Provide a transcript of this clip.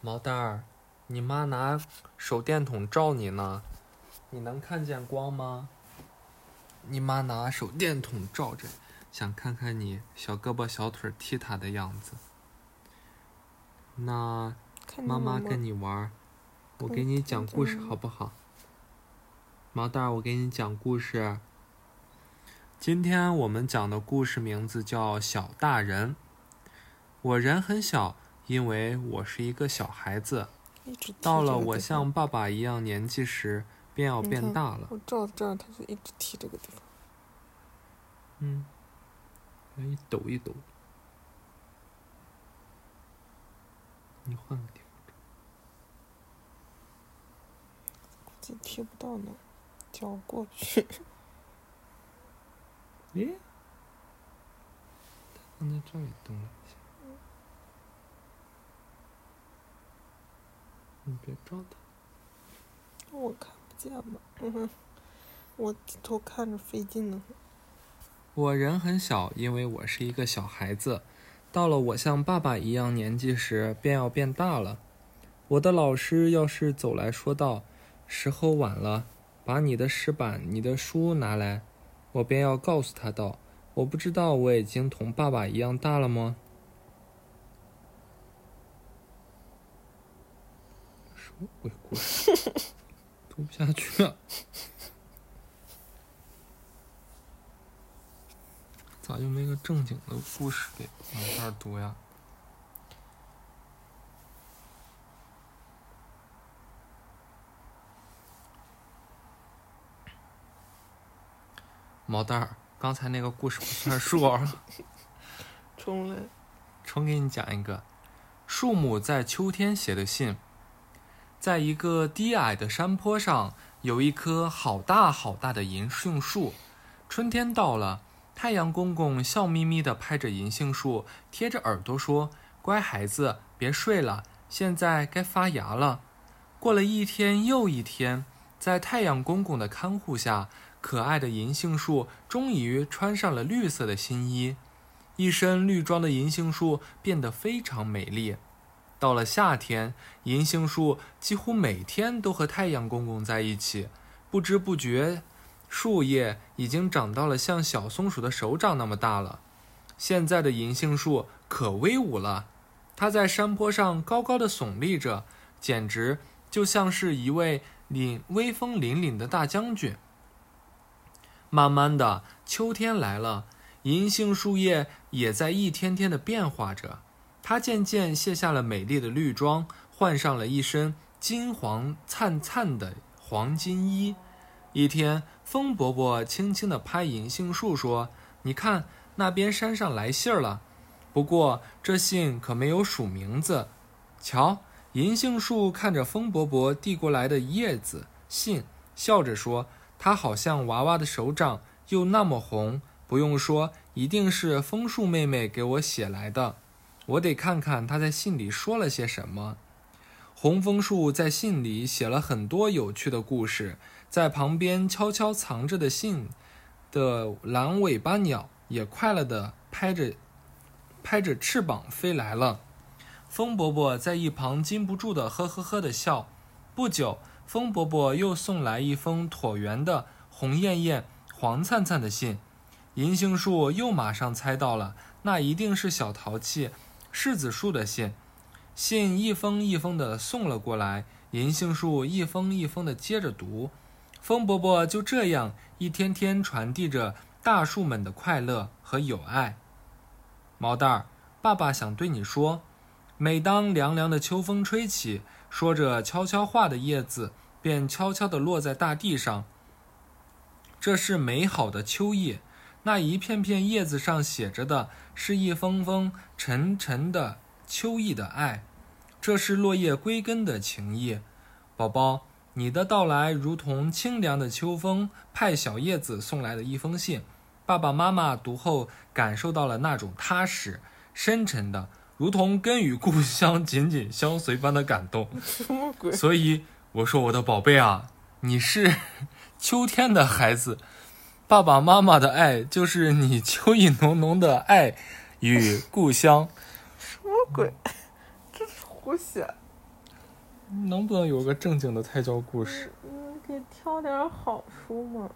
毛蛋儿，你妈拿手电筒照你呢，你能看见光吗？你妈拿手电筒照着，想看看你小胳膊小腿踢她的样子。那妈妈跟你你玩儿，我给你讲故事好不好？毛蛋儿，我给你讲故事。今天我们讲的故事名字叫《小大人》。我人很小，因为我是一个小孩子。到了我像爸爸一样年纪时，便要变大了。我照这儿，他就一直提这个地方。嗯，来一抖一抖。你换个地方。估计踢不到呢，脚过去。咦，他刚才这里动了一下。你别照他。我看不见吧，嗯哼，我低头看着费劲呢。我人很小，因为我是一个小孩子。到了我像爸爸一样年纪时，便要变大了。我的老师要是走来说道：“时候晚了，把你的石板、你的书拿来。”我便要告诉他道：“我不知道我已经同爸爸一样大了吗？”什么鬼故事？读不下去了。咋就没个正经的故事给往这儿读呀？毛蛋儿，刚才那个故事不算数啊，重来，重给你讲一个。树木在秋天写的信。在一个低矮的山坡上，有一棵好大好大的银杏树。春天到了，太阳公公笑眯眯地拍着银杏树，贴着耳朵说：“乖孩子，别睡了，现在该发芽了。”过了一天又一天，在太阳公公的看护下，可爱的银杏树终于穿上了绿色的新衣。一身绿装的银杏树变得非常美丽。到了夏天，银杏树几乎每天都和太阳公公在一起，不知不觉，树叶已经长到了像小松鼠的手掌那么大了。现在的银杏树可威武了，它在山坡上高高的耸立着，简直就像是一位凛威风凛凛的大将军。慢慢的，秋天来了，银杏树叶也在一天天的变化着。它渐渐卸下了美丽的绿装，换上了一身金黄灿灿的黄金衣。一天，风伯伯轻轻地拍银杏树说：“你看，那边山上来信儿了。不过这信可没有署名字。瞧。”银杏树看着风伯伯递过来的叶子信，笑着说：“它好像娃娃的手掌，又那么红。不用说，一定是枫树妹妹给我写来的。”我得看看他在信里说了些什么。红枫树在信里写了很多有趣的故事，在旁边悄悄藏着的信的蓝尾巴鸟也快乐地拍着拍着翅膀飞来了。风伯伯在一旁禁不住的呵呵呵的笑。不久，风伯伯又送来一封椭圆的、红艳艳、黄灿灿的信。银杏树又马上猜到了，那一定是小淘气。柿子树的信，信一封一封的送了过来，银杏树一封一封的接着读，风伯伯就这样一天天传递着大树们的快乐和友爱。毛蛋儿，爸爸想对你说，每当凉凉的秋风吹起，说着悄悄话的叶子便悄悄地落在大地上。这是美好的秋夜。那一片片叶子上写着的是一封封沉沉的秋意的爱，这是落叶归根的情意。宝宝，你的到来如同清凉的秋风派小叶子送来的一封信，爸爸妈妈读后感受到了那种踏实、深沉的，如同根与故乡紧紧相随般的感动。什么鬼？所以我说，我的宝贝啊，你是 秋天的孩子。爸爸妈妈的爱就是你秋意浓浓的爱与故乡。什么鬼？这是胡写。能不能有个正经的胎教故事？嗯，可以挑点好书嘛。